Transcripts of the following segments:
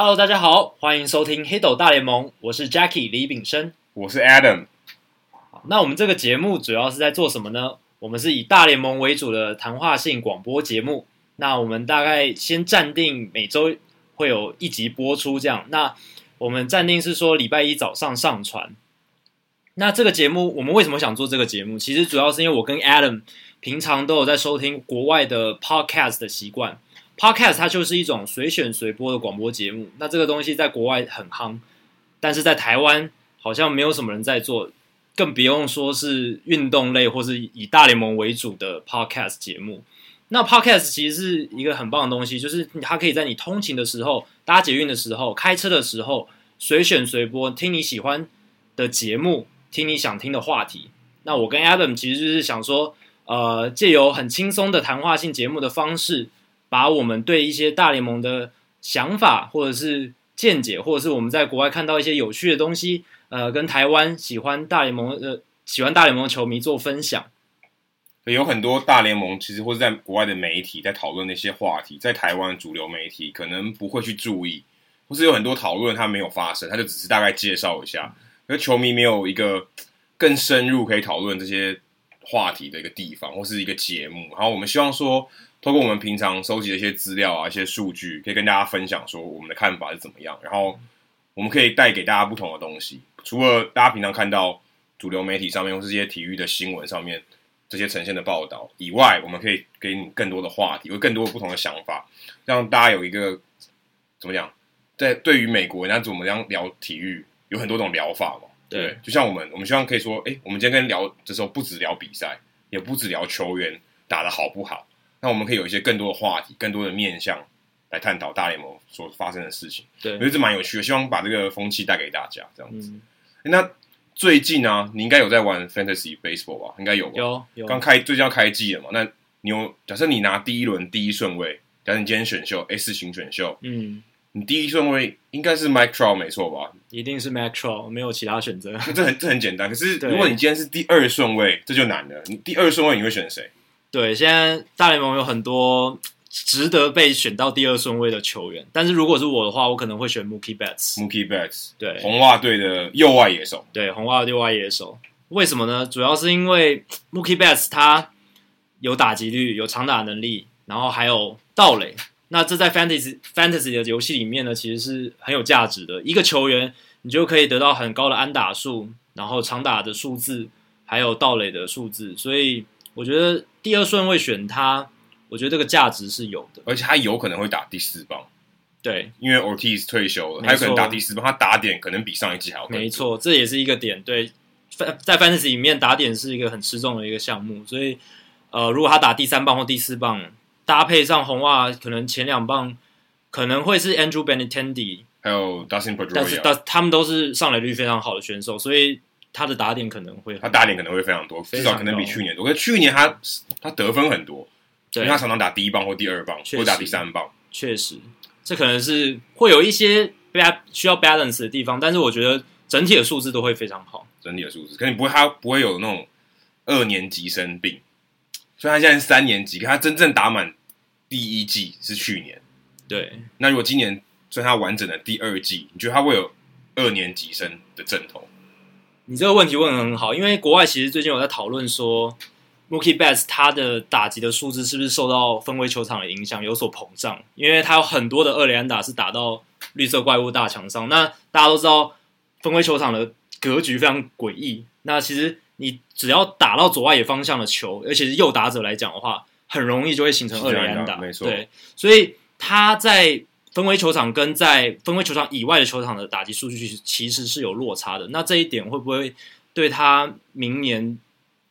Hello，大家好，欢迎收听黑斗大联盟，我是 Jackie 李炳生，我是 Adam。那我们这个节目主要是在做什么呢？我们是以大联盟为主的谈话性广播节目。那我们大概先暂定每周会有一集播出，这样。那我们暂定是说礼拜一早上上传。那这个节目，我们为什么想做这个节目？其实主要是因为我跟 Adam 平常都有在收听国外的 Podcast 的习惯。Podcast 它就是一种随选随播的广播节目。那这个东西在国外很夯，但是在台湾好像没有什么人在做，更不用说是运动类或是以大联盟为主的 Podcast 节目。那 Podcast 其实是一个很棒的东西，就是它可以在你通勤的时候、搭捷运的时候、开车的时候随选随播，听你喜欢的节目，听你想听的话题。那我跟 Adam 其实就是想说，呃，借由很轻松的谈话性节目的方式。把我们对一些大联盟的想法，或者是见解，或者是我们在国外看到一些有趣的东西，呃，跟台湾喜欢大联盟的、呃、喜欢大联盟的球迷做分享。有很多大联盟其实或者在国外的媒体在讨论那些话题，在台湾主流媒体可能不会去注意，或是有很多讨论它没有发生，它就只是大概介绍一下，而球迷没有一个更深入可以讨论这些话题的一个地方，或是一个节目。然后我们希望说。透过我们平常收集的一些资料啊，一些数据，可以跟大家分享说我们的看法是怎么样。然后我们可以带给大家不同的东西。除了大家平常看到主流媒体上面或是这些体育的新闻上面这些呈现的报道以外，我们可以给你更多的话题，有更多不同的想法，让大家有一个怎么讲，在对于美国人家怎么样聊体育，有很多种疗法嘛。对，就像我们，我们希望可以说，哎，我们今天跟聊的时候，不止聊比赛，也不止聊球员打的好不好。那我们可以有一些更多的话题，更多的面向来探讨大联盟所发生的事情。对，我觉得这蛮有趣的，希望把这个风气带给大家，这样子。嗯、那最近呢，你应该有在玩 Fantasy Baseball 吧？应该有吧？有有。刚开最近要开季了嘛？那你有假设你拿第一轮第一顺位，假设你今天选秀 S 型选秀，嗯，你第一顺位应该是 Mike Trout 没错吧？一定是 Mike Trout，没有其他选择。这很这很简单。可是如果你今天是第二顺位，这就难了。你第二顺位你会选谁？对，现在大联盟有很多值得被选到第二顺位的球员，但是如果是我的话，我可能会选 Mookie Betts。Mookie Betts，对，红袜队的右外野手。对，红袜的右外野手。为什么呢？主要是因为 Mookie Betts 他有打击率，有长打能力，然后还有盗垒。那这在 Fantasy Fantasy 的游戏里面呢，其实是很有价值的。一个球员，你就可以得到很高的安打数，然后长打的数字，还有盗垒的数字，所以。我觉得第二顺位选他，我觉得这个价值是有的，而且他有可能会打第四棒。对，因为 Ortiz 退休了，他有可能打第四棒，他打点可能比上一季还要高。没错，这也是一个点。对，在 Fantasy 里面打点是一个很吃重的一个项目，所以呃，如果他打第三棒或第四棒，搭配上红袜，可能前两棒可能会是 Andrew Benintendi，还有 Dustin Pedroia，但是他们都是上垒率非常好的选手，所以。他的打点可能会，他打点可能会非常多，至少可能比去年多。可是去年他他得分很多，对，因为他常常打第一棒或第二棒，或打第三棒。确实，这可能是会有一些需要 balance 的地方，但是我觉得整体的数字都会非常好。整体的数字，可能不会，他不会有那种二年级生病。虽然他现在是三年级，可他真正打满第一季是去年。对，那如果今年算他完整的第二季，你觉得他会有二年级生的阵头？你这个问题问的很好，因为国外其实最近有在讨论说，Mookie Betts 他的打击的数字是不是受到分威球场的影响有所膨胀？因为他有很多的二垒安打是打到绿色怪物大墙上。那大家都知道，分威球场的格局非常诡异。那其实你只要打到左外野方向的球，而且是右打者来讲的话，很容易就会形成二垒安打。没错，对，所以他在。分威球场跟在分威球场以外的球场的打击数据其实是有落差的，那这一点会不会对他明年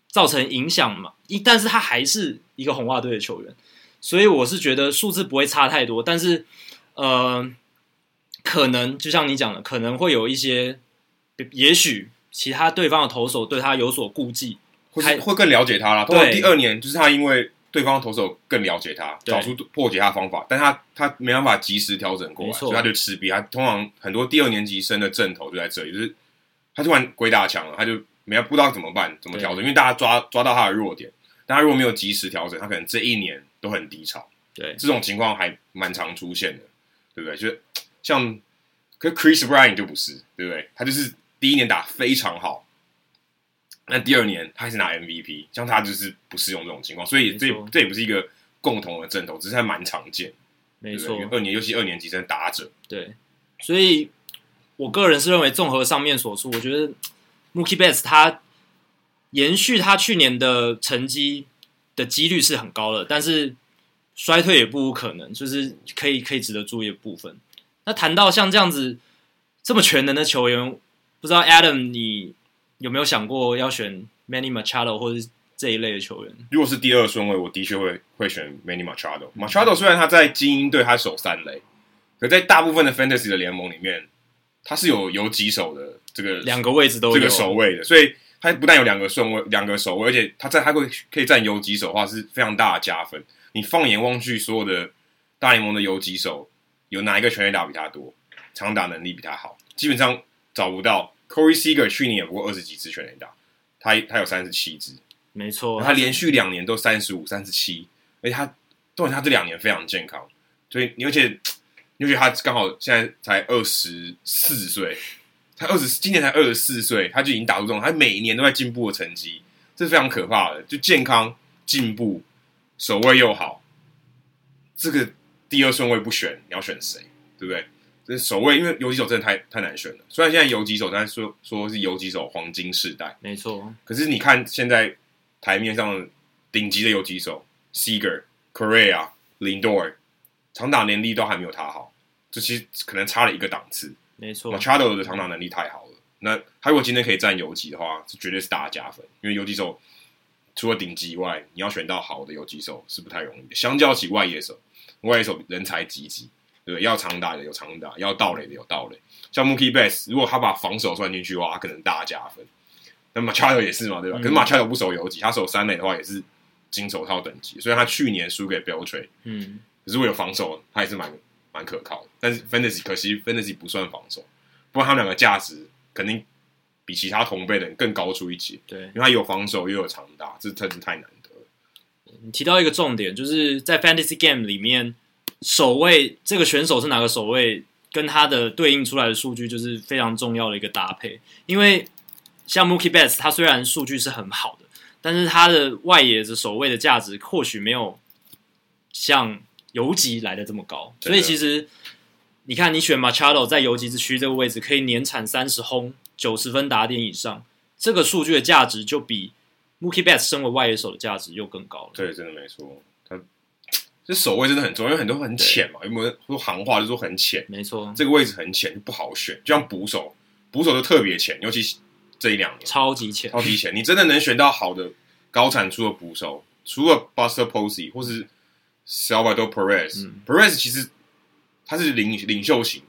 造成影响嘛？一，但是他还是一个红袜队的球员，所以我是觉得数字不会差太多，但是呃，可能就像你讲的，可能会有一些，也许其他对方的投手对他有所顾忌，会会更了解他了。对，第二年就是他因为。对方投手更了解他，找出破解他的方法，但他他没办法及时调整过来，所以他就吃瘪。他通常很多第二年级生的阵头就在这里，就是他突然鬼打墙了，他就没不知道怎么办，怎么调整，因为大家抓抓到他的弱点，但他如果没有及时调整，他可能这一年都很低潮。对，这种情况还蛮常出现的，对不对？就像，可 Chris Bryant 就不是，对不对？他就是第一年打非常好，那第二年他还是拿 MVP，像他就是不适用这种情况，所以这这也不是一个共同的阵头，只是还蛮常见。没错，二年尤其二年级生打者，对，所以我个人是认为，综合上面所述，我觉得 Mookie Betts 他延续他去年的成绩的几率是很高的，但是衰退也不无可能，就是可以可以值得注意的部分。那谈到像这样子这么全能的球员，不知道 Adam 你有没有想过要选 Manny Machado 或者？这一类的球员，如果是第二顺位，我的确会会选 Manny Machado。Machado 虽然他在精英队他守三垒，可在大部分的 Fantasy 的联盟里面，他是有有几手的这个两个位置都有这个守卫的，所以他不但有两个顺位，两个守卫，而且他在他会可以占游击手的话是非常大的加分。你放眼望去，所有的大联盟的游击手，有哪一个全垒打比他多，长打能力比他好？基本上找不到。Corey Seager 去年也不过二十几支全垒打，他他有三十七支。没错，他连续两年都三十五、三十七，而且他，重点他这两年非常健康，所以你而且，而且他刚好现在才二十四岁，才二十，今年才二十四岁，他就已经打出这种，他每一年都在进步的成绩，这是非常可怕的。就健康进步，守卫又好，这个第二顺位不选，你要选谁？对不对？这守卫，因为游击手真的太太难选了。虽然现在游击手，但是说说是游击手黄金世代，没错。可是你看现在。台面上顶级的游击手，Seager、Correa、Lindor，长打能力都还没有他好，这其实可能差了一个档次。没错，Machado 的长打能力太好了。那他如果今天可以占游击的话，这绝对是大加分。因为游击手除了顶级以外，你要选到好的游击手是不太容易的。相较起外野手，外野手人才济济，对不对？要长打的有长打，要盗垒的有盗垒。像 Mookie Betts，如果他把防守算进去的话，他可能大加分。那马查多也是嘛，对吧？嗯、可是马查多不守游击，他守三垒的话也是金手套等级。所以他去年输给 Beltre，嗯，可是为了防守，他也是蛮蛮可靠的。但是 Fantasy 可惜 Fantasy 不算防守，不过他们两个价值肯定比其他同辈的人更高出一截。对，因为他有防守又有长打，这真是太难得了。你提到一个重点，就是在 Fantasy Game 里面，守卫这个选手是哪个守卫，跟他的对应出来的数据就是非常重要的一个搭配，因为。像 Mookie Betts，他虽然数据是很好的，但是他的外野的守卫的价值或许没有像游击来的这么高。所以其实你看，你选 Machado 在游击之区这个位置，可以年产三十轰、九十分打点以上，这个数据的价值就比 Mookie Betts 身为外野手的价值又更高了。对，真的没错。他这守卫真的很重要，因为很多很浅嘛，有没有说行话就说很浅？没错，这个位置很浅，不好选。就像捕手，捕手就特别浅，尤其。这一两年超级浅，超级浅。你真的能选到好的高产出的捕手，除了 Buster Posey 或是 Salvador Perez，嗯。Perez 其实他是领领袖型，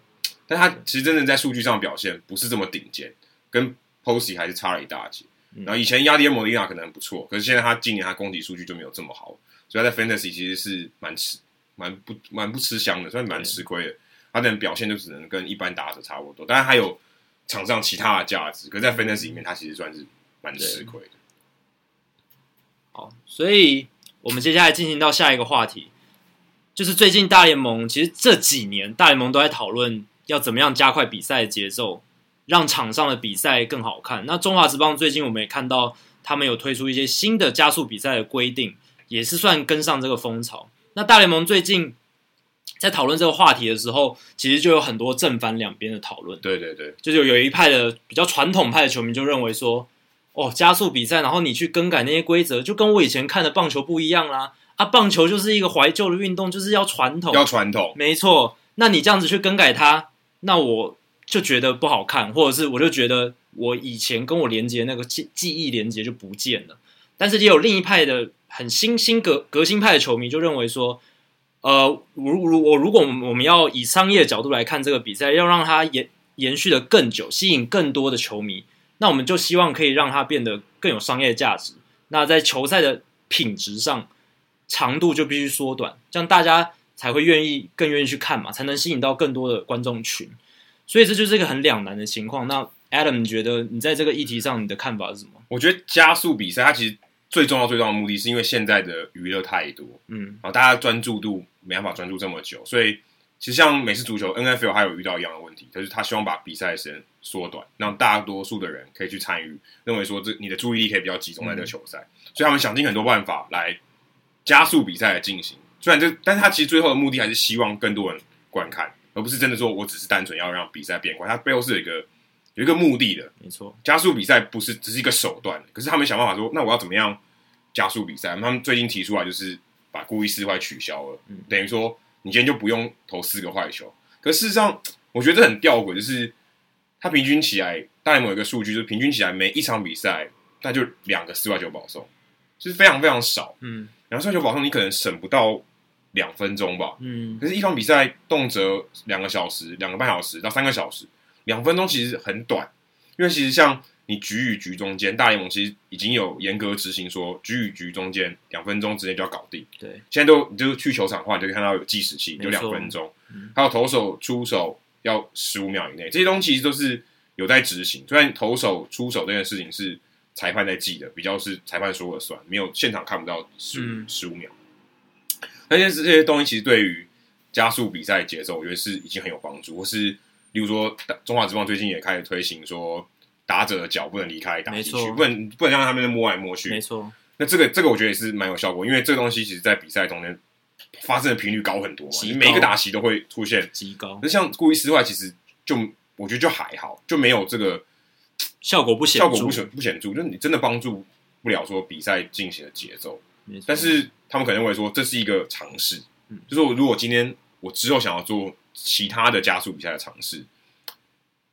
但他其实真正在数据上表现不是这么顶尖，跟 Posey 还是差了一大截。嗯、然后以前 Yadier Molina 可能很不错，可是现在他今年他攻击数据就没有这么好，所以他在 Fantasy 其实是蛮吃蛮不蛮不吃香的，算是蛮吃亏的。他的表现就只能跟一般打者差不多，但是还有。场上其他的价值，可是在 Fantasy 里面，他其实算是蛮吃亏的。好，所以我们接下来进行到下一个话题，就是最近大联盟其实这几年大联盟都在讨论要怎么样加快比赛的节奏，让场上的比赛更好看。那中华职棒最近我们也看到他们有推出一些新的加速比赛的规定，也是算跟上这个风潮。那大联盟最近。在讨论这个话题的时候，其实就有很多正反两边的讨论。对对对，就是有一派的比较传统派的球迷就认为说，哦，加速比赛，然后你去更改那些规则，就跟我以前看的棒球不一样啦。啊，棒球就是一个怀旧的运动，就是要传统，要传统，没错。那你这样子去更改它，那我就觉得不好看，或者是我就觉得我以前跟我连接那个记记忆连接就不见了。但是也有另一派的很新新革革新派的球迷就认为说。呃，如如我如果我们我们要以商业角度来看这个比赛，要让它延延续的更久，吸引更多的球迷，那我们就希望可以让它变得更有商业价值。那在球赛的品质上，长度就必须缩短，这样大家才会愿意更愿意去看嘛，才能吸引到更多的观众群。所以这就是一个很两难的情况。那 Adam，你觉得你在这个议题上你的看法是什么？我觉得加速比赛，它其实。最重要、最重要的目的是因为现在的娱乐太多，嗯，然后大家专注度没办法专注这么久，所以其实像美式足球 NFL 还有遇到一样的问题，就是他希望把比赛的时间缩短，让大多数的人可以去参与，认为说这你的注意力可以比较集中在这个球赛，嗯、所以他们想尽很多办法来加速比赛的进行。虽然这，但是他其实最后的目的还是希望更多人观看，而不是真的说我只是单纯要让比赛变快，它背后是有一个有一个目的的。没错，加速比赛不是只是一个手段，可是他们想办法说，那我要怎么样加速比赛？他们最近提出来就是把故意四坏取消了，嗯、等于说。你今天就不用投四个坏球，可事实上，我觉得这很吊诡，就是它平均起来，大联盟有一个数据，就是平均起来每一场比赛，那就两个四坏球保送，就是非常非常少。嗯，两个四坏球保送，你可能省不到两分钟吧。嗯，可是，一场比赛动辄两个小时、两个半小时到三个小时，两分钟其实很短，因为其实像。你局与局中间，大联盟其实已经有严格执行，说局与局中间两分钟之内就要搞定。对，现在都你就去球场的话，你就可以看到有计时器，有两分钟。嗯、还有投手出手要十五秒以内，这些东西其实都是有在执行。虽然投手出手这件事情是裁判在记的，比较是裁判说了算，没有现场看不到十五十五秒。那件事这些东西其实对于加速比赛节奏，我觉得是已经很有帮助。或是例如说，中华职棒最近也开始推行说。打者的脚不能离开打击区，错不能不能让他们摸来摸去。没错错，那这个这个我觉得也是蛮有效果，因为这个东西其实在比赛中间发生的频率高很多嘛，你每一个打席都会出现极高。那像故意失坏，其实就我觉得就还好，就没有这个效果不显效果不显不显著，就是你真的帮助不了说比赛进行的节奏。错但是他们可能会说这是一个尝试，嗯、就是我如果今天我之后想要做其他的加速比赛的尝试。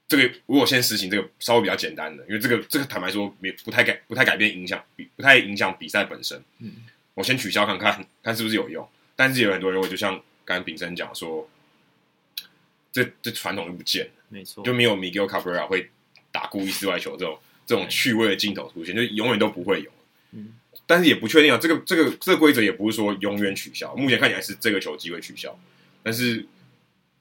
这个如果先实行这个稍微比较简单的，因为这个这个坦白说没不太改不太改变影响比不太影响比赛本身。嗯，我先取消看看看是不是有用，但是有很多人会就像刚才炳生讲说，这这传统就不见了，没错，就没有 Miguel Cabrera 会打故意四外球这种这种趣味的镜头出现，就永远都不会有。嗯，但是也不确定啊，这个这个这个规则也不是说永远取消，目前看起来是这个球机会取消，但是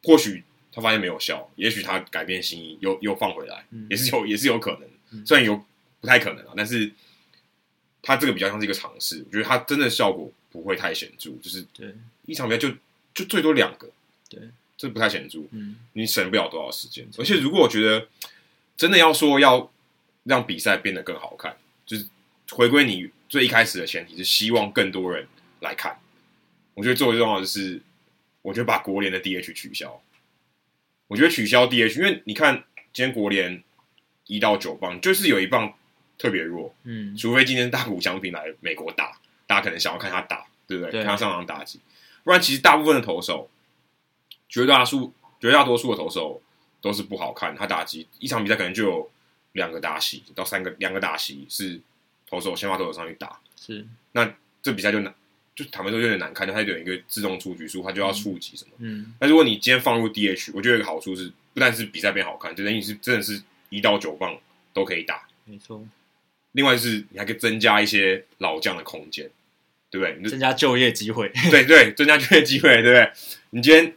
或许。他发现没有效，也许他改变心意，又又放回来，嗯、也是有也是有可能，嗯、虽然有不太可能啊，但是他这个比较像是一个尝试，我觉得他真的效果不会太显著，就是对。一场比赛就就最多两个，对，这不太显著，嗯，你省不了多少时间，而且如果我觉得真的要说要让比赛变得更好看，就是回归你最一开始的前提是希望更多人来看，我觉得最为重要的是，我觉得把国联的 DH 取消。我觉得取消 DH，因为你看今天国联一到九棒，就是有一棒特别弱，嗯，除非今天大谷翔平来美国打，大家可能想要看他打，对不对？对看他上场打击，不然其实大部分的投手，绝大多数绝大多数的投手都是不好看，他打击一场比赛可能就有两个打席到三个，两个打席是投手先发投手上去打，是那这比赛就难。就坦白说有点难看，它有一个自动出局数，他就要触及什么。嗯，那如果你今天放入 DH，我觉得有个好处是，不但是比赛变好看，就等于是真的是一到九棒都可以打。没错。另外就是你还可以增加一些老将的空间，对不对？增加就业机会。对对，增加就业机会，对不对？你今天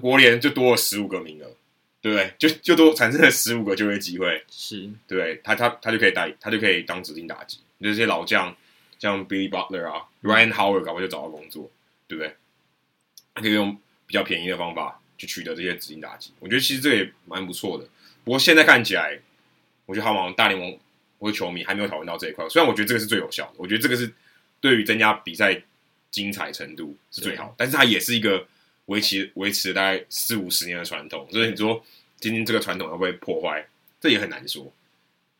国联就多了十五个名额，对不对？就就多产生了十五个就业机会，是对，他他他就可以带，他就可以当指定打击，这些老将。像 Billy Butler 啊，Ryan Howard 搞不好就找到工作，对不对？他可以用比较便宜的方法去取得这些指定打击，我觉得其实这个也蛮不错的。不过现在看起来，我觉得好像大联盟或者球迷还没有讨论到这一块。虽然我觉得这个是最有效的，我觉得这个是对于增加比赛精彩程度是最好，但是它也是一个维持维持大概四五十年的传统。所以你说今天这个传统会不会破坏，这也很难说。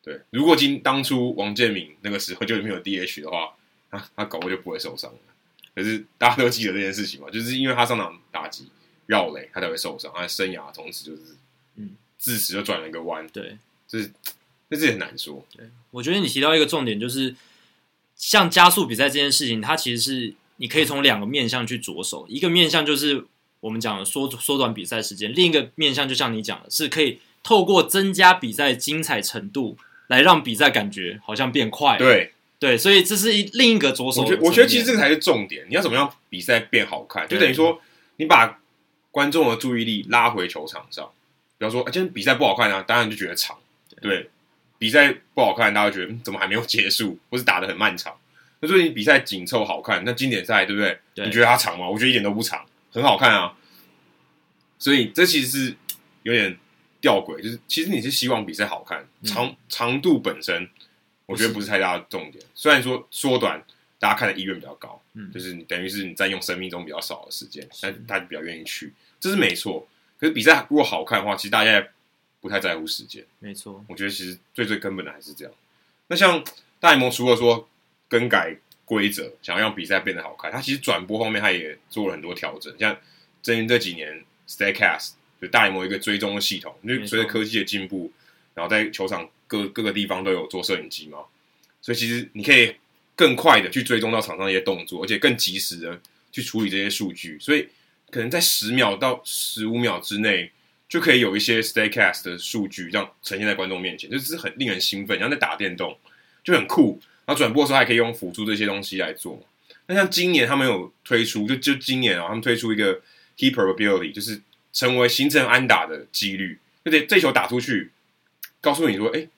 对，如果今当初王建民那个时候就没有 DH 的话，他他搞不就不会受伤了。可是大家都记得这件事情嘛，就是因为他上场打击绕垒，他才会受伤，他的生涯从此就是嗯，自此就转了一个弯。对，就是这是很难说。对，我觉得你提到一个重点，就是像加速比赛这件事情，它其实是你可以从两个面向去着手，一个面向就是我们讲的缩缩短比赛时间，另一个面向就像你讲的，是可以透过增加比赛精彩程度。来让比赛感觉好像变快，对对，所以这是一另一个着手。我觉得，我觉得其实这个才是重点。你要怎么样比赛变好看？就等于说，你把观众的注意力拉回球场上。比方说，啊、今天比赛不好看啊，当然就觉得长。对，比赛不好看，大家觉得怎么还没有结束，或是打的很漫长。那所以你比赛紧凑好看，那经典赛对不对？对你觉得它长吗？我觉得一点都不长，很好看啊。所以这其实是有点吊诡，就是其实你是希望比赛好看，长、嗯、长度本身我觉得不是太大的重点。虽然说缩短大家看的意愿比较高，嗯，就是你等于是你占用生命中比较少的时间，但大家比较愿意去，这是没错。可是比赛如果好看的话，其实大家也不太在乎时间，没错。我觉得其实最最根本的还是这样。那像大联盟除了说更改规则，想要让比赛变得好看，它其实转播方面它也做了很多调整。像最近这几年 Staycast 就大联盟一个追踪的系统，因为随着科技的进步，然后在球场各各个地方都有做摄影机嘛，所以其实你可以更快的去追踪到场上的一些动作，而且更及时的去处理这些数据，所以可能在十秒到十五秒之内就可以有一些 Staycast 的数据让呈现在观众面前，就是很令人兴奋，然后在打电动就很酷。然后转播的时候还可以用辅助这些东西来做。那像今年他们有推出，就就今年啊，他们推出一个 hit probability，就是成为形成安打的几率。就这这球打出去，告诉你说，哎，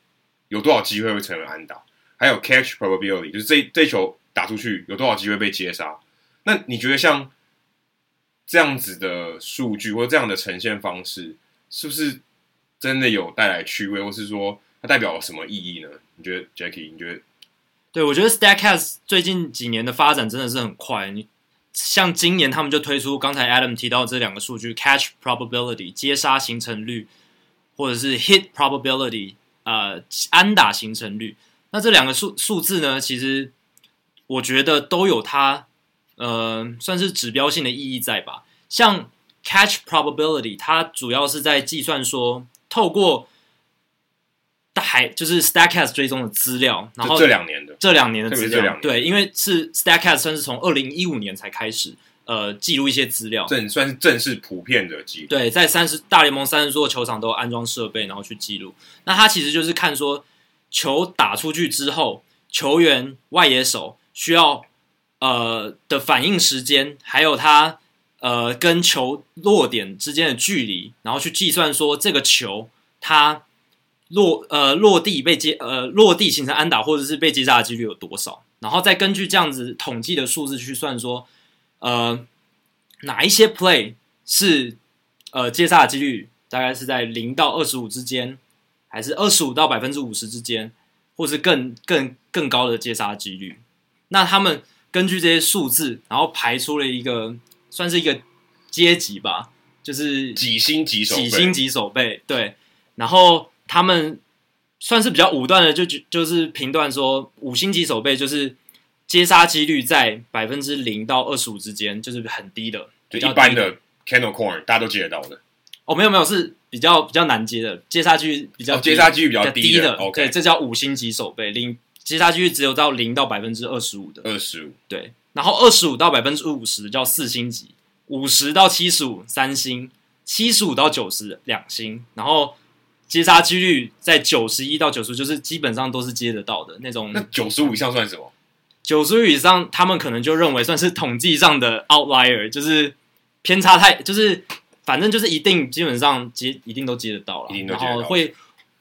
有多少机会会成为安打？还有 catch probability，就是这这球打出去有多少机会被接杀？那你觉得像这样子的数据或者这样的呈现方式，是不是真的有带来趣味，或是说它代表了什么意义呢？你觉得，Jackie？你觉得？对，我觉得 Statcast 最近几年的发展真的是很快。你像今年他们就推出刚才 Adam 提到这两个数据：catch probability 接杀形成率，或者是 hit probability 呃安打形成率。那这两个数数字呢，其实我觉得都有它呃算是指标性的意义在吧。像 catch probability，它主要是在计算说透过还就是 Statcast 追踪的资料，然后这两年的这两年的资料，对，因为是 Statcast 算是从二零一五年才开始呃记录一些资料，这算是正式普遍的记录。对，在三十大联盟三十座球场都安装设备，然后去记录。那它其实就是看说球打出去之后，球员外野手需要呃的反应时间，还有他呃跟球落点之间的距离，然后去计算说这个球它。落呃落地被接呃落地形成安打或者是被接杀的几率有多少？然后再根据这样子统计的数字去算说，呃哪一些 play 是呃接杀的几率大概是在零到二十五之间，还是二十五到百分之五十之间，或是更更更高的接杀几率？那他们根据这些数字，然后排出了一个算是一个阶级吧，就是几星级手，几星级手背对，然后。他们算是比较武断的就，就就是评断说，五星级守备就是接杀几率在百分之零到二十五之间，就是很低的，就一般的 Candle Corn 大家都接得到的。哦，没有没有，是比较比较难接的，接杀几率比较、哦、接杀几率比较低的。低的 OK，对，这叫五星级守备，零接杀几率只有到零到百分之二十五的。二十五对，然后二十五到百分之五十叫四星级，五十到七十五三星，七十五到九十两星，然后。接杀几率在九十一到九十，就是基本上都是接得到的那种。那九十五以上算什么？九十五以上，他们可能就认为算是统计上的 outlier，就是偏差太，就是反正就是一定基本上接一定都接得到了。然后会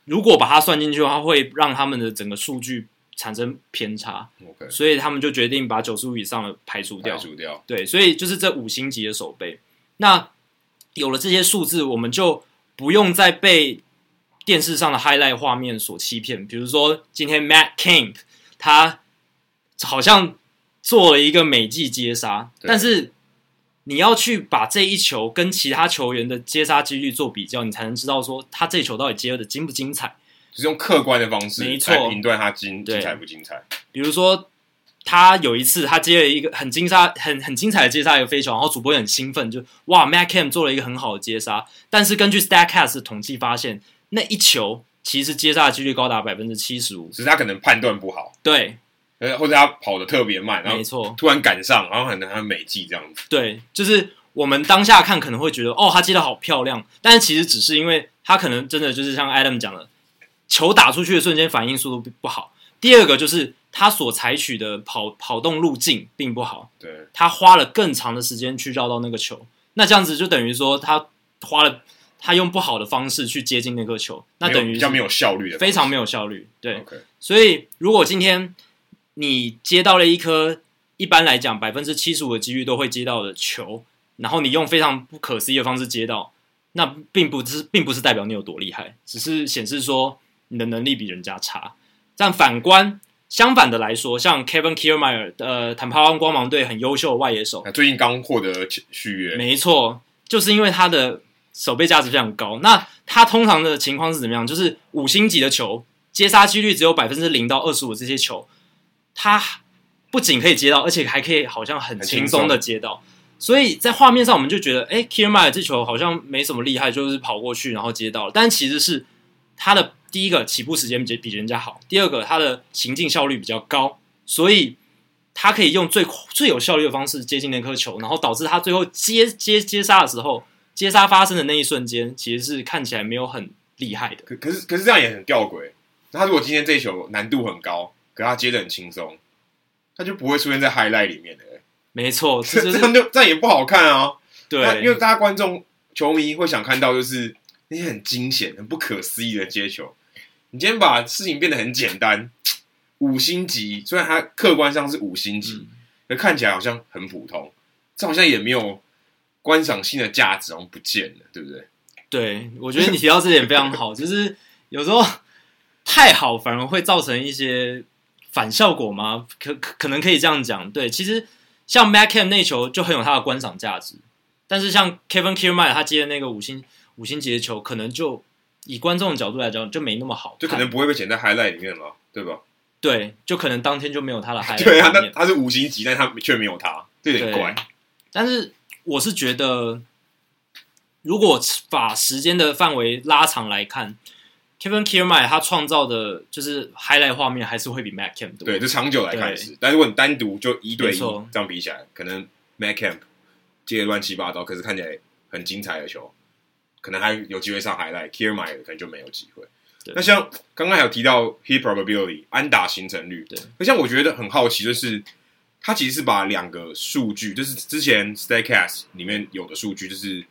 如果把它算进去的话，会让他们的整个数据产生偏差。OK，所以他们就决定把九十五以上的排除掉。排除掉。对，所以就是这五星级的手背。那有了这些数字，我们就不用再被。电视上的 highlight 画面所欺骗，比如说今天 Matt Kemp 他好像做了一个美技接杀，但是你要去把这一球跟其他球员的接杀几率做比较，你才能知道说他这球到底接的精不精彩，就是用客观的方式来评断他精精彩不精彩。比如说他有一次他接了一个很精杀、很很精彩的接杀一个飞球，然后主播也很兴奋，就哇 Matt Kemp 做了一个很好的接杀，但是根据 Statcast 的统计发现。那一球其实接杀的几率高达百分之七十五，只是他可能判断不好，对，或者他跑得特别慢，然后没错，突然赶上，然后可能他美技这样子，对，就是我们当下看可能会觉得哦，他接得好漂亮，但是其实只是因为他可能真的就是像 Adam 讲的，球打出去的瞬间反应速度不好。第二个就是他所采取的跑跑动路径并不好，对，他花了更长的时间去绕到那个球，那这样子就等于说他花了。他用不好的方式去接近那颗球，那等于比较没有效率的，非常没有效率。对，okay. 所以如果今天你接到了一颗一般来讲百分之七十五的几率都会接到的球，然后你用非常不可思议的方式接到，那并不是并不是代表你有多厉害，只是显示说你的能力比人家差。但反观相反的来说，像 Kevin Kiermaier 的、呃、坦帕湾光芒队很优秀的外野手，最近刚获得续约，没错，就是因为他的守备价值非常高。那他通常的情况是怎么样？就是五星级的球接杀几率只有百分之零到二十五，这些球他不仅可以接到，而且还可以好像很轻松的接到。所以在画面上我们就觉得，哎 Kiermaier 这球好像没什么厉害，就是跑过去然后接到了，但其实是他的。第一个起步时间比比人家好，第二个他的行进效率比较高，所以他可以用最最有效率的方式接近那颗球，然后导致他最后接接接杀的时候，接杀发生的那一瞬间，其实是看起来没有很厉害的。可可是可是这样也很吊诡。他如果今天这一球难度很高，可他接的很轻松，他就不会出现在 highlight 里面的。没错，这 这样就这样也不好看啊。对，因为大家观众球迷会想看到就是那些很惊险、很不可思议的接球。你今天把事情变得很简单，五星级，虽然它客观上是五星级，那、嗯、看起来好像很普通，这好像也没有观赏性的价值，好像不见了，对不对？对，我觉得你提到这点非常好，就是有时候太好反而会造成一些反效果吗？可可可能可以这样讲。对，其实像 Kemp 那球就很有它的观赏价值，但是像 Kevin Kiermaier 他接的那个五星五星级的球，可能就。以观众的角度来讲，就没那么好，就可能不会被剪在 highlight 里面了，对吧？对，就可能当天就没有他的 highlight。对啊，那他是五星级，但他却没有他，这有点怪。但是我是觉得，如果把时间的范围拉长来看，Kevin Kiermaier 他创造的就是 highlight 画面还是会比 Matt Kemp 多。对，就长久来看是。但如果你单独就一对一这样比起来，可能 Matt Kemp 接的乱七八糟，可是看起来很精彩的球。可能还有机会上 highlight，Kiermaier 可能就没有机会。那像刚刚还有提到 hit probability 安打形成率，对。那像我觉得很好奇，就是他其实是把两个数据，就是之前 Statcast 里面有的数据，就是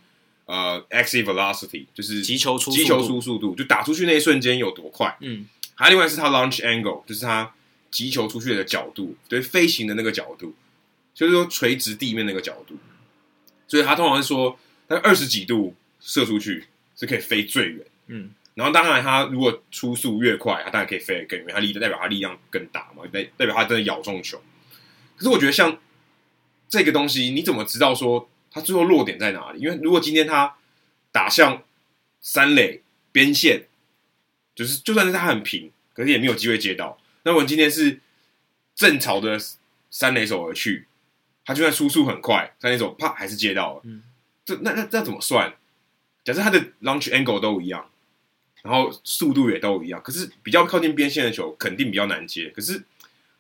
呃 exit velocity，就是击球出击球出速度，就打出去那一瞬间有多快。嗯。还有另外是他 launch angle，就是他击球出去的角度，对，飞行的那个角度，就是说垂直地面那个角度。所以他通常是说他二十几度。射出去是可以飞最远，嗯，然后当然他如果出速越快，他当然可以飞得更远，他力代表他力量更大嘛，代代表他真的咬中球。可是我觉得像这个东西，你怎么知道说他最后落点在哪里？因为如果今天他打向三垒边线，就是就算是他很平，可是也没有机会接到。那我今天是正朝着三垒手而去，他就算出速很快，三垒手啪还是接到了，嗯，这那那那怎么算？假设他的 launch angle 都一样，然后速度也都一样，可是比较靠近边线的球肯定比较难接。可是，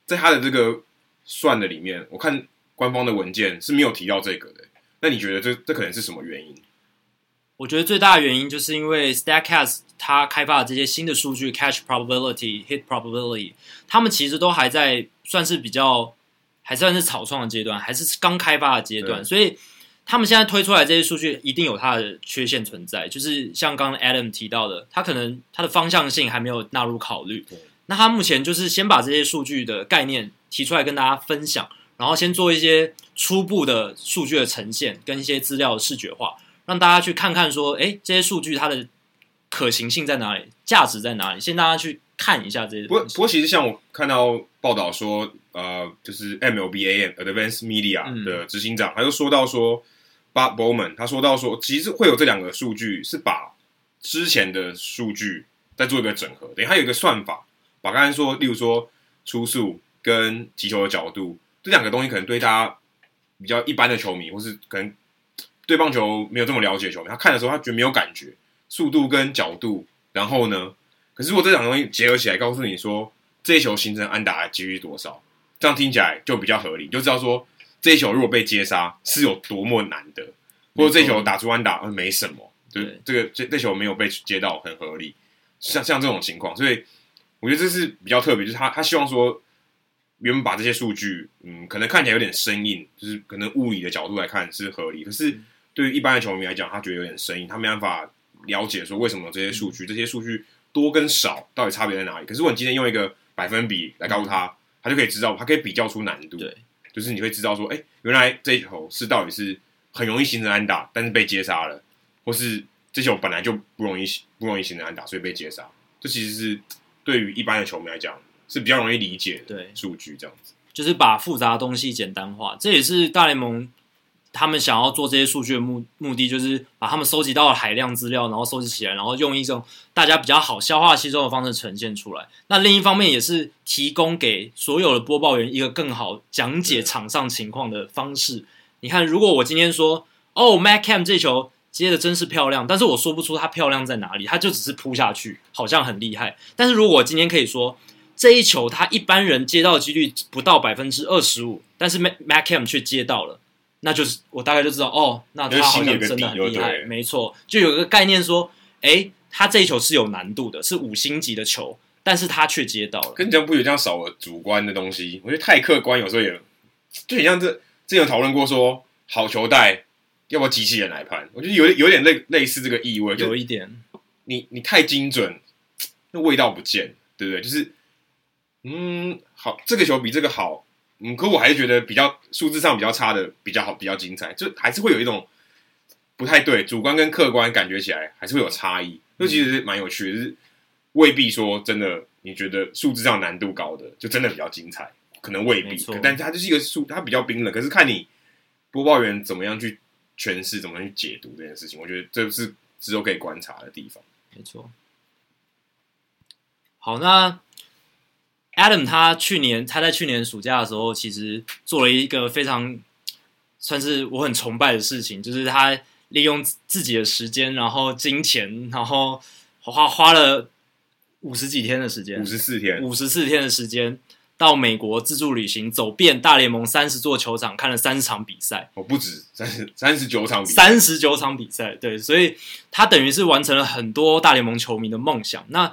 在他的这个算的里面，我看官方的文件是没有提到这个的。那你觉得这这可能是什么原因？我觉得最大的原因就是因为 Statcast 它开发的这些新的数据，catch probability、hit probability，他们其实都还在算是比较还算是草创的阶段，还是刚开发的阶段，所以。他们现在推出来这些数据，一定有它的缺陷存在，就是像刚刚 Adam 提到的，他可能他的方向性还没有纳入考虑。那他目前就是先把这些数据的概念提出来跟大家分享，然后先做一些初步的数据的呈现，跟一些资料的视觉化，让大家去看看说，哎，这些数据它的可行性在哪里，价值在哪里？先大家去看一下这些。不过，不过其实像我看到报道说，呃，就是 MLBAM Advanced Media 的执行长，他就说到说。Bob Bowman 他说到说，其实会有这两个数据，是把之前的数据再做一个整合。等于他有一个算法，把刚才说，例如说出速跟击球的角度这两个东西，可能对大家比较一般的球迷，或是可能对棒球没有这么了解的球迷，他看的时候他觉得没有感觉，速度跟角度，然后呢，可是如果这两个东西结合起来，告诉你说这一球形成安打的几率多少，这样听起来就比较合理，就知道说。这一球如果被接杀是有多么难得，或者这一球打出安打没什么，对，这个这这球没有被接到很合理，像像这种情况，所以我觉得这是比较特别，就是他他希望说原本把这些数据，嗯，可能看起来有点生硬，就是可能物理的角度来看是合理，可是对于一般的球迷来讲，他觉得有点生硬，他没办法了解说为什么这些数据，这些数据多跟少到底差别在哪里。可是我今天用一个百分比来告诉他，他就可以知道，他可以比较出难度。对。就是你会知道说，哎，原来这一球是到底是很容易形成安打，但是被接杀了，或是这球本来就不容易不容易形成安打，所以被接杀。这其实是对于一般的球迷来讲是比较容易理解的数据，这样子就是把复杂的东西简单化。这也是大联盟他们想要做这些数据的目目的，就是把他们收集到的海量资料，然后收集起来，然后用一种大家比较好消化吸收的方式呈现出来。那另一方面也是提供给所有的播报员一个更好讲解场上情况的方式。你看，如果我今天说哦，Matt Kemp 这球。接的真是漂亮，但是我说不出它漂亮在哪里，它就只是扑下去，好像很厉害。但是如果我今天可以说这一球，他一般人接到的几率不到百分之二十五，但是 Matt Kemp 却接到了，那就是我大概就知道，哦，那他好像真的很厉害，没错，就有一个概念说，哎，他这一球是有难度的，是五星级的球，但是他却接到了。跟你这样不有这样少了主观的东西，我觉得太客观，有时候也就很像这之前有讨论过说好球带。要不要机器人来判？我觉得有有点类类似这个意味，有一点。你你太精准，那味道不见，对不对？就是，嗯，好，这个球比这个好，嗯，可我还是觉得比较数字上比较差的比较好，比较精彩，就还是会有一种不太对，主观跟客观感觉起来还是会有差异。这其实蛮有趣的，就是未必说真的，你觉得数字上难度高的就真的比较精彩，可能未必，但它就是一个数，它比较冰冷，可是看你播报员怎么样去。诠释怎么样去解读这件事情，我觉得这是只有可以观察的地方。没错。好，那 Adam 他去年他在去年暑假的时候，其实做了一个非常算是我很崇拜的事情，就是他利用自己的时间，然后金钱，然后花花了五十几天的时间，五十四天，五十四天的时间。到美国自助旅行，走遍大联盟三十座球场，看了三十场比赛。哦，不止三十三十九场比赛，三十九场比赛。对，所以他等于是完成了很多大联盟球迷的梦想。那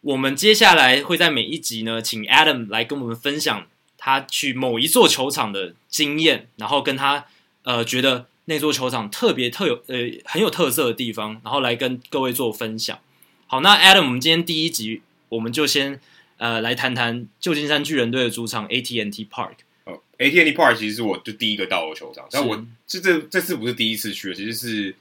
我们接下来会在每一集呢，请 Adam 来跟我们分享他去某一座球场的经验，然后跟他呃觉得那座球场特别特有呃很有特色的地方，然后来跟各位做分享。好，那 Adam，我们今天第一集我们就先。呃，来谈谈旧金山巨人队的主场 AT&T Park。哦，AT&T Park 其实是我就第一个到的球场，但我这这这次不是第一次去了，其实是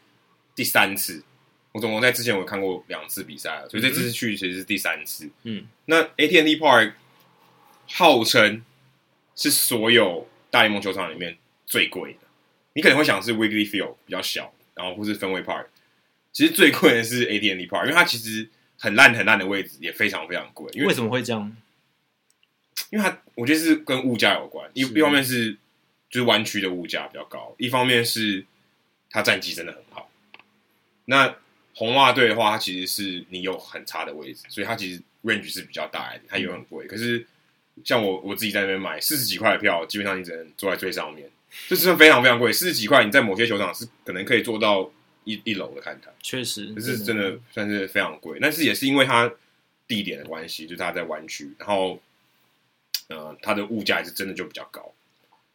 第三次。我总共在之前我看过两次比赛了，所以这次去其实是第三次。嗯，那 AT&T Park 号称是所有大联盟球场里面最贵的。你可能会想是 Wrigley Field 比较小，然后或是 Fenway Park，其实最贵的是 AT&T Park，因为它其实。很烂很烂的位置也非常非常贵，因为，为什么会这样？因为它我觉得是跟物价有关，一一方面是就是湾区的物价比较高，一方面是它战绩真的很好。那红袜队的话，它其实是你有很差的位置，所以它其实 range 是比较大一点，它也很贵。嗯、可是像我我自己在那边买四十几块的票，基本上你只能坐在最上面，这是非常非常贵。四十几块你在某些球场是可能可以做到。一一楼的看台，确实，可是真的算是非常贵。但是也是因为它地点的关系，就是它在湾区，然后呃，它的物价也是真的就比较高。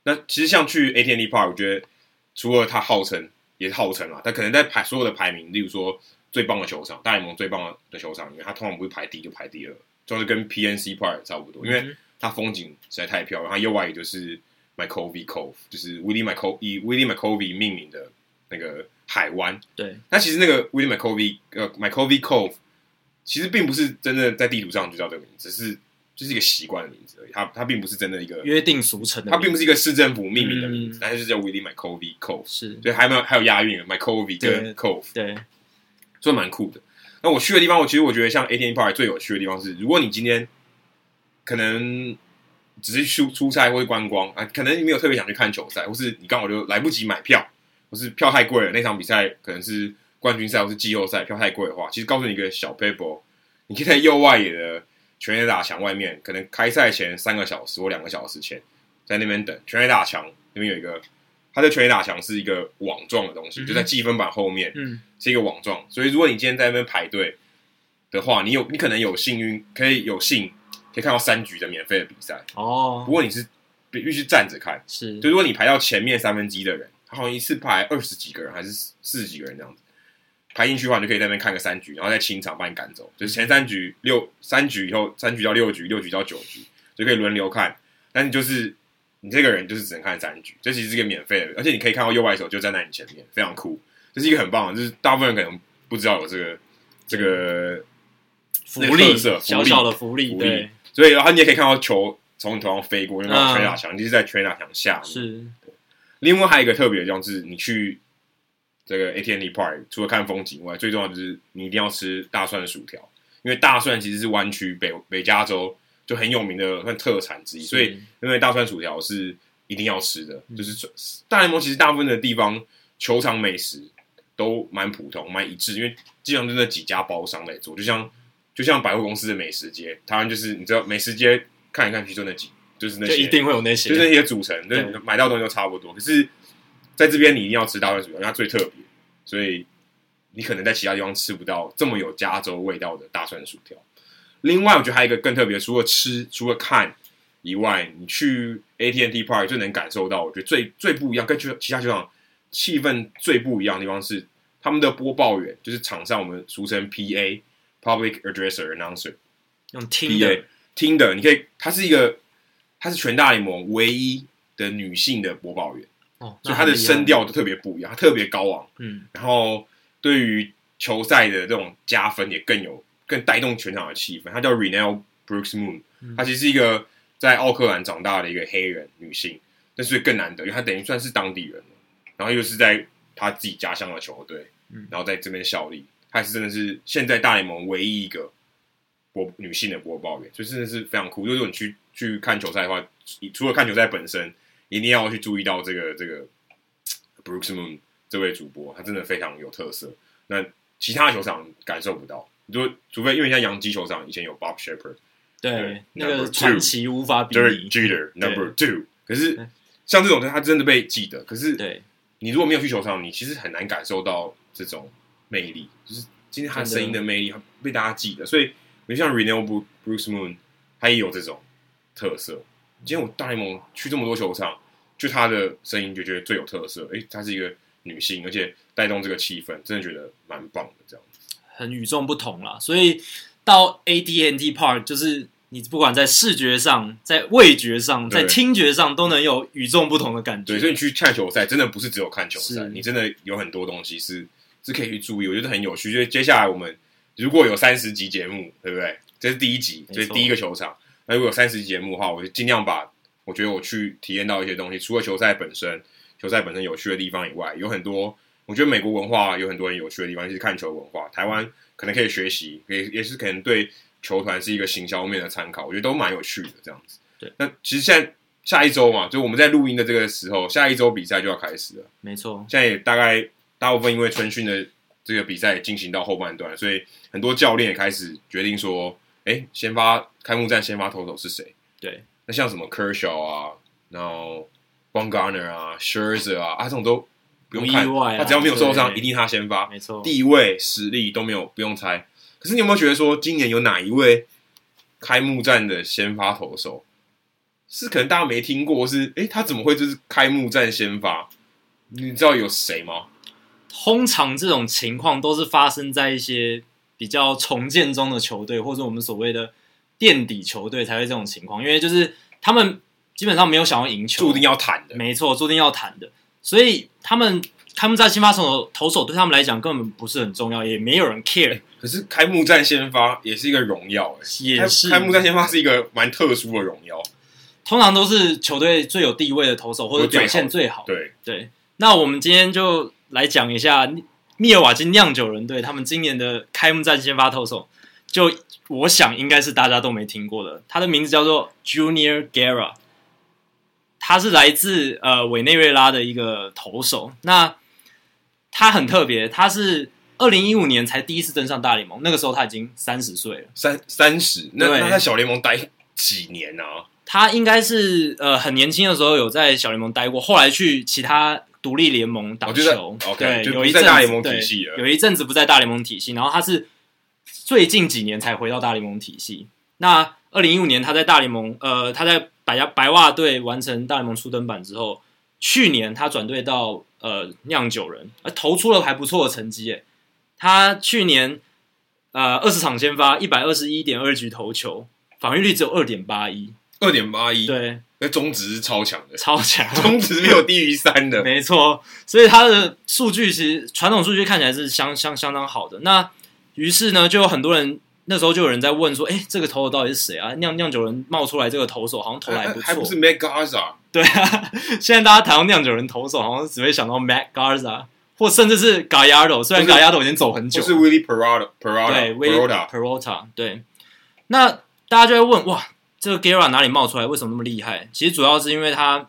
那其实像去 AT&T Park，我觉得除了它号称也是号称嘛，他可能在排所有的排名，例如说最棒的球场，大联盟最棒的球场因为他通常不会排第一就排第二，就是跟 PNC Park 差不多，因为它风景实在太漂亮。它右外也就是 McCovey Cove，就是 Willie McCovey 以 Willie McCovey 命名的那个。海湾对，那其实那个 Willie McCovey 呃 McCovey Cove 其实并不是真的在地图上就叫这个名字，只是就是一个习惯的名字而已。它它并不是真的一个约定俗成的，它并不是一个市政府命名的名字，嗯、但是就叫 Willie McCovey Cove。是，所以还有还有押韵 McCovey 跟 Cove，对，所以蛮酷的。那我去的地方，我其实我觉得像 ATM Park 最有趣的地方是，如果你今天可能只是出出差或者观光啊，可能你没有特别想去看球赛，或是你刚好就来不及买票。或是票太贵了，那场比赛可能是冠军赛或是季后赛，票太贵的话，其实告诉你一个小 paper，你可以在右外野的全垒打墙外面，可能开赛前三个小时或两个小时前，在那边等全垒打墙那边有一个，它的全垒打墙是一个网状的东西，嗯、就在积分板后面，嗯，是一个网状，所以如果你今天在那边排队的话，你有你可能有幸运可以有幸可以看到三局的免费的比赛。哦，不过你是必必须站着看，是，就如果你排到前面三分之一的人。好像一次排二十几个人还是四十几个人这样子，排进去的话，你就可以在那边看个三局，然后再清场把你赶走。就是前三局六三局以后，三局到六局，六局到九局，就可以轮流看。但是就是你这个人就是只能看三局，这其实是一个免费的，而且你可以看到右外手就站在你前面，非常酷。这是一个很棒的，就是大部分人可能不知道有这个这个福利，色小小的福利，福利对。所以然后你也可以看到球从你头上飞过，因为全打墙，就是在全打墙下面。是。另外还有一个特别的地方是，你去这个 AT&T Park，除了看风景外，最重要就是你一定要吃大蒜薯条，因为大蒜其实是湾区北北加州就很有名的算特产之一，所以因为大蒜薯条是一定要吃的。就是大联盟其实大部分的地方球场美食都蛮普通、蛮一致，因为基本上就那几家包商在做，就像就像百货公司的美食街，台湾就是你知道美食街看一看去就那几。就是那些，一定会有那些，就是那些组成，对，买到东西都差不多。可是在这边，你一定要吃大蒜薯条，因为它最特别，所以你可能在其他地方吃不到这么有加州味道的大蒜薯条。另外，我觉得还有一个更特别，除了吃，除了看以外，你去 AT&T Park 最能感受到，我觉得最最不一样，跟其其他球场气氛最不一样的地方是他们的播报员，就是场上我们俗称 PA（Public Addresser Announcer），用听的听的，你可以，她是一个。她是全大联盟唯一的女性的播报员，哦，所以他的声调都特别不一样，他特别高昂，嗯，然后对于球赛的这种加分也更有，更带动全场的气氛。他叫 Renell Brooks Moon，她其实是一个在奥克兰长大的一个黑人女性，但是更难得，因为她等于算是当地人了，然后又是在她自己家乡的球队，然后在这边效力，她是真的是现在大联盟唯一一个播女性的播报员，所以真的是非常酷。就是你去。去看球赛的话，除了看球赛本身，一定要去注意到这个这个 Brooks Moon 这位主播，他真的非常有特色。那其他球场感受不到，你就除非因为像洋基球场以前有 Bob Sheppard，对，对那个传奇无法比拟。Jeter Number Two，可是像这种他真的被记得。可是，对，你如果没有去球场，你其实很难感受到这种魅力，就是今天他声音的魅力被大家记得。所以，你像 Renell Brooks Moon，他也有这种。特色，今天我大联盟去这么多球场，就她的声音就觉得最有特色。诶，她是一个女性，而且带动这个气氛，真的觉得蛮棒的。这样子很与众不同啦。所以到 AT&T Park，就是你不管在视觉上、在味觉上、在听觉上，都能有与众不同的感觉。对，所以你去看球赛，真的不是只有看球赛，你真的有很多东西是是可以去注意。我觉得很有趣。就接下来我们如果有三十集节目，对不对？这是第一集，这是第一个球场。那如果有三十集节目的话，我就尽量把我觉得我去体验到一些东西，除了球赛本身，球赛本身有趣的地方以外，有很多我觉得美国文化有很多很有趣的地方，就是看球文化。台湾可能可以学习，也也是可能对球团是一个行销面的参考，我觉得都蛮有趣的这样子。对，那其实现在下一周嘛，就我们在录音的这个时候，下一周比赛就要开始了。没错，现在也大概大部分因为春训的这个比赛进行到后半段，所以很多教练也开始决定说。哎，先发开幕战先发投手是谁？对，那像什么 Kershaw 啊，然后 Bumgarner 啊，Scherzer 啊，啊这种都不用看，啊、他只要没有受伤，一定他先发。没错，地位实力都没有不用猜。可是你有没有觉得说，今年有哪一位开幕战的先发投手是可能大家没听过？是哎，他怎么会就是开幕战先发？你知道有谁吗？通常这种情况都是发生在一些。比较重建中的球队，或者我们所谓的垫底球队，才会这种情况。因为就是他们基本上没有想要赢球，注定要谈的。没错，注定要谈的。所以他们开幕战先发投手投手对他们来讲根本不是很重要，也没有人 care。可是开幕战先发也是一个荣耀，也是开幕战先发是一个蛮特殊的荣耀。通常都是球队最有地位的投手，或者表现最好。对对。那我们今天就来讲一下。密尔瓦基酿酒人队他们今年的开幕战先发投手，就我想应该是大家都没听过的。他的名字叫做 Junior Guerra，他是来自呃委内瑞拉的一个投手。那他很特别，他是二零一五年才第一次登上大联盟，那个时候他已经三十岁了。三三十，那那在小联盟待几年呢？啊？他应该是呃很年轻的时候有在小联盟待过，后来去其他。独立联盟打球，OK，对，有一阵大联盟体系了，有一阵子不在大联盟体系，然后他是最近几年才回到大联盟体系。那二零一五年他在大联盟，呃，他在白家白袜队完成大联盟初登板之后，去年他转队到呃酿酒人，而投出了还不错的成绩。诶，他去年呃二十场先发，一百二十一点二局投球，防御率只有二点八一，二点八一，对。那中值是超强的，超强，中值没有低于三的，没错。所以他的数据其实传统数据看起来是相相相当好的。那于是呢，就有很多人那时候就有人在问说：“哎，这个投手到底是谁啊？酿酿酒人冒出来这个投手好像投来不错，还不是 Matt Garza？对啊，现在大家谈到酿酒人投手，好像只会想到 Matt Garza。”或甚至是 Gallardo，虽然 Gallardo 已经走很久了，就是 Willie Peralta，对，Willie Peralta，对。那大家就会问，哇，这个 Guerra 哪里冒出来？为什么那么厉害？其实主要是因为他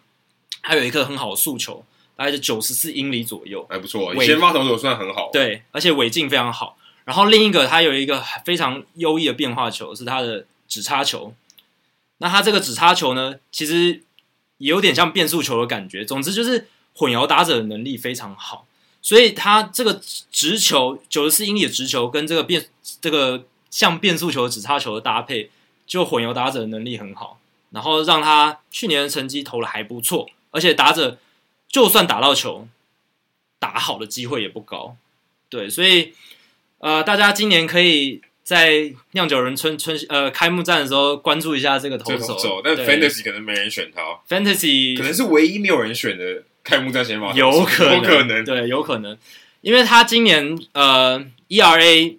还有一颗很好的诉求，大概是九十四英里左右，还不错。先发投手算很好，对，而且尾劲非常好。然后另一个，他有一个非常优异的变化球，是他的指叉球。那他这个指叉球呢，其实也有点像变速球的感觉。总之就是混淆打者的能力非常好。所以他这个直球九十四英里的直球跟这个变这个像变速球的指叉球的搭配，就混淆打者的能力很好，然后让他去年的成绩投的还不错，而且打者就算打到球，打好的机会也不高。对，所以呃，大家今年可以在酿酒人春春呃开幕战的时候关注一下这个投手，但 Fantasy 可能没人选他，Fantasy 可能是唯一没有人选的。开幕战先发，有可能，有可能，对，有可能，因为他今年呃 ERA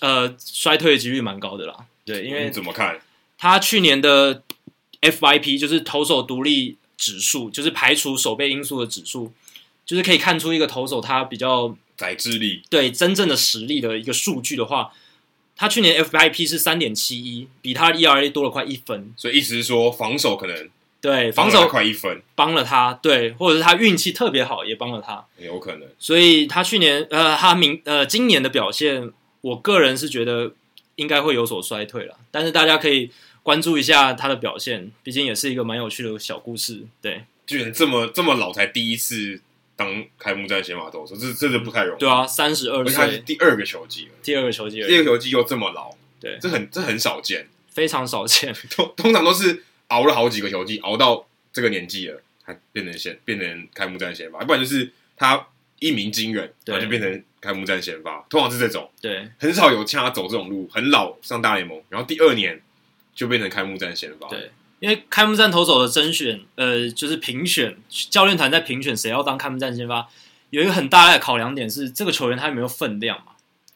呃衰退的几率蛮高的啦，对，因为怎么看？他去年的 FYP 就是投手独立指数，就是排除守备因素的指数，就是可以看出一个投手他比较宰制力，对真正的实力的一个数据的话，他去年 FIP 是三点七一，比他的 ERA 多了快一分，所以意思是说防守可能。对，防守快一分，帮了他。对，或者是他运气特别好，也帮了他。有可能。所以他去年呃，他明呃，今年的表现，我个人是觉得应该会有所衰退了。但是大家可以关注一下他的表现，毕竟也是一个蛮有趣的小故事。对，居然这么这么老才第一次当开幕战先发投手，这真的不太容易。对啊，三十二岁，他是第二个球季了，第二个球季，第二个球季又这么老，对，这很这很少见，非常少见。通通常都是。熬了好几个球季，熬到这个年纪了，还变成先变成开幕战先发，不然就是他一鸣惊人，然后就变成开幕战先发，通常是这种，对，很少有像他走这种路，很老上大联盟，然后第二年就变成开幕战先发，对，因为开幕战投手的甄选，呃，就是评选教练团在评选谁要当开幕战先发，有一个很大的考量点是这个球员他有没有分量嘛？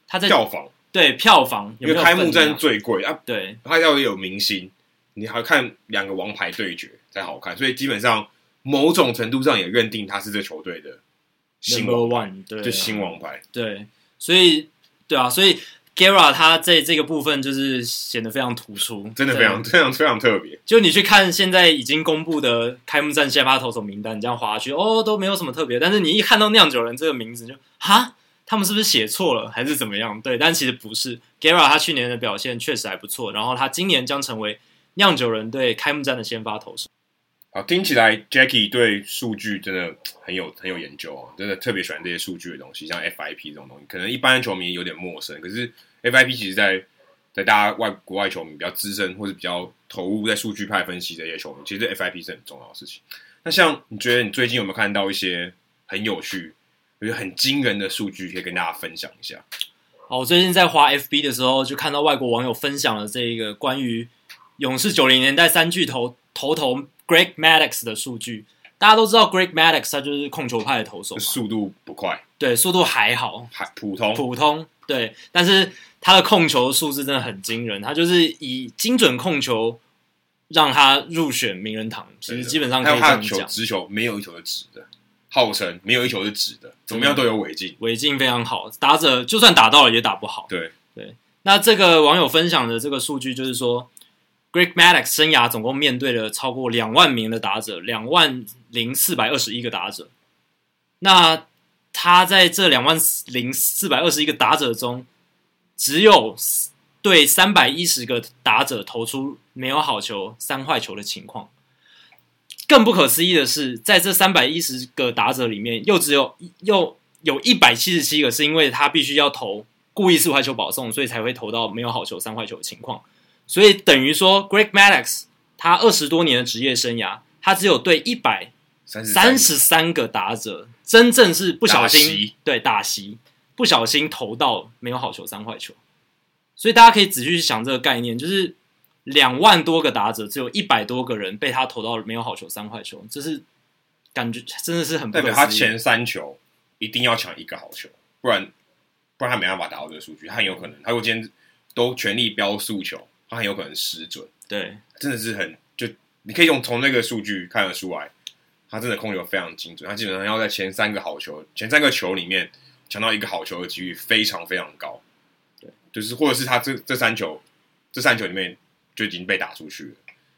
他在票房，对票房有没有，因为开幕战最贵啊，对，他要有明星。你还看两个王牌对决才好看，所以基本上某种程度上也认定他是这球队的新王牌 one，对，就新王牌。对，所以对啊，所以 Guerra 他在这个部分就是显得非常突出，真的非常非常非常特别。就你去看现在已经公布的开幕战先发投手名单，你这样划下去哦，都没有什么特别。但是你一看到酿酒人这个名字就，就哈，他们是不是写错了还是怎么样？对，但其实不是。Guerra 他去年的表现确实还不错，然后他今年将成为。酿酒人对开幕战的先发投手，好，听起来 Jackie 对数据真的很有很有研究哦，真的特别喜欢这些数据的东西，像 FIP 这种东西，可能一般的球迷有点陌生。可是 FIP 其实在，在大家外国外球迷比较资深或者比较投入在数据派分析这些球迷，其实 FIP 是很重要的事情。那像你觉得你最近有没有看到一些很有趣、有很惊人的数据，可以跟大家分享一下？好，我最近在滑 FB 的时候，就看到外国网友分享了这一个关于。勇士九零年代三巨头头头 Greg Maddux 的数据，大家都知道 Greg Maddux 他就是控球派的投手，速度不快，对，速度还好，还普通。普通，对，但是他的控球数字真的很惊人，他就是以精准控球让他入选名人堂，其实基本上可以这样讲，直球没有一球是直的，号称没有一球是直的，怎么样都有尾劲，尾劲非常好，打者就算打到了也打不好，对。对。那这个网友分享的这个数据就是说。Greg Maddux 生涯总共面对了超过两万名的打者，两万零四百二十一个打者。那他在这两万零四百二十一个打者中，只有对三百一十个打者投出没有好球、三坏球的情况。更不可思议的是，在这三百一十个打者里面，又只有又有一百七十七个是因为他必须要投故意四坏球保送，所以才会投到没有好球、三坏球的情况。所以等于说，Greg Maddux 他二十多年的职业生涯，他只有对一百三十三个打者真正是不小心对打席不小心投到没有好球三坏球。所以大家可以仔细去想这个概念，就是两万多个打者，只有一百多个人被他投到没有好球三坏球，这是感觉真的是很。代表他前三球一定要抢一个好球，不然不然他没办法达到这个数据。他很有可能，他如果今天都全力飙速球，他很有可能失准。对，真的是很就你可以用从那个数据看得出来，他真的控球非常精准。他基本上要在前三个好球、前三个球里面抢到一个好球的几率非常非常高。对，就是或者是他这这三球这三球里面。就已经被打出去了，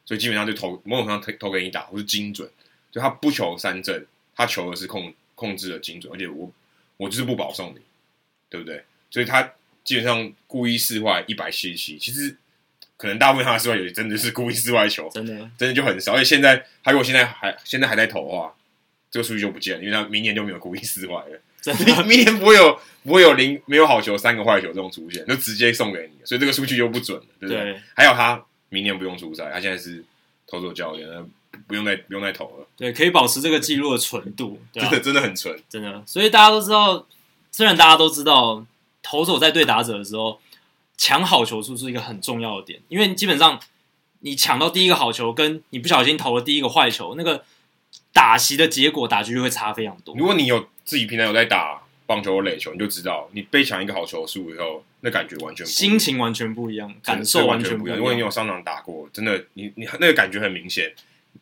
所以基本上就投某种程度上投给你打，或是精准。就他不求三振，他求的是控控制的精准，而且我我就是不保送你，对不对？所以他基本上故意四坏一百七十七，其实可能大部分他的四坏也真的是故意室外球，真的真的就很少。而且现在他如果现在还现在还在投的话，这个数据就不见了，因为他明年就没有故意室外了，真的 明年不会有不会有零没有好球三个坏球这种出现，就直接送给你，所以这个数据就不准了，对不对？对还有他。明年不用出赛，他现在是投手教练，不用再不用再投了。对，可以保持这个记录的纯度，啊、真的真的很纯，真的。所以大家都知道，虽然大家都知道投手在对打者的时候抢好球数是一个很重要的点，因为基本上你抢到第一个好球，跟你不小心投了第一个坏球，那个打席的结果打击率会差非常多。如果你有自己平常有在打棒球或垒球，你就知道，你被抢一个好球数以后。那感觉完全不一样，心情完全不一样，感受完全不一样。如果你有上场打过，真的，你你那个感觉很明显，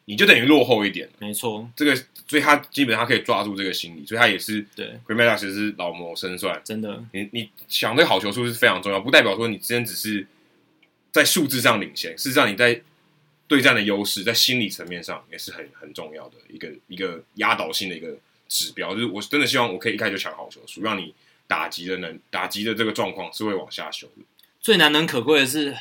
你就等于落后一点。没错，这个，所以他基本上可以抓住这个心理，所以他也是对。Granmada 其实是老谋深算，真的。你你想这个好球数是非常重要，不代表说你之前只是在数字上领先，事实上你在对战的优势，在心理层面上也是很很重要的一个一个压倒性的一个指标。就是我真的希望我可以一开始就抢好球数，让你。打击的能打击的这个状况是会往下修的。最难能可贵的是，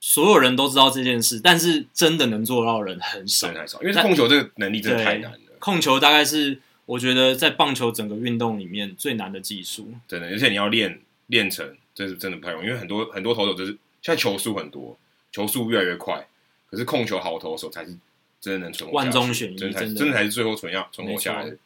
所有人都知道这件事，但是真的能做到的人很少，很少。因为控球这个能力真的太难了。控球大概是我觉得在棒球整个运动里面最难的技术。真的，而且你要练练成，这是真的不太容易。因为很多很多投手就是现在球速很多，球速越来越快，可是控球好投手才是真的能存活万中选一，真的才真的真的才是最后存要存活下来的。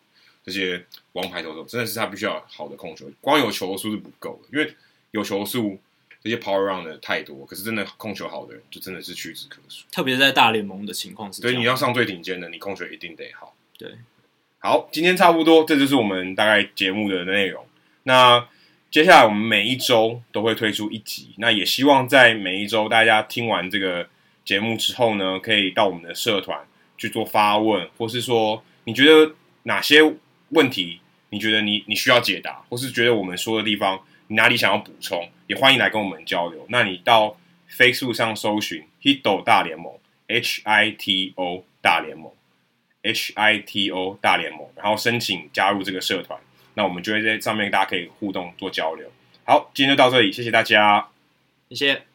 这些王牌投手真的是他必须要好的控球，光有球速是不够的，因为有球速这些 power run 的太多，可是真的控球好的人就真的是屈指可数。特别是在大联盟的情况是，所以你要上最顶尖的，你控球一定得好。对，好，今天差不多，这就是我们大概节目的内容。那接下来我们每一周都会推出一集，那也希望在每一周大家听完这个节目之后呢，可以到我们的社团去做发问，或是说你觉得哪些。问题，你觉得你你需要解答，或是觉得我们说的地方你哪里想要补充，也欢迎来跟我们交流。那你到 Facebook 上搜寻 Hito 大联盟 H I T O 大联盟 H I T O 大联盟，然后申请加入这个社团，那我们就会在上面大家可以互动做交流。好，今天就到这里，谢谢大家，谢谢。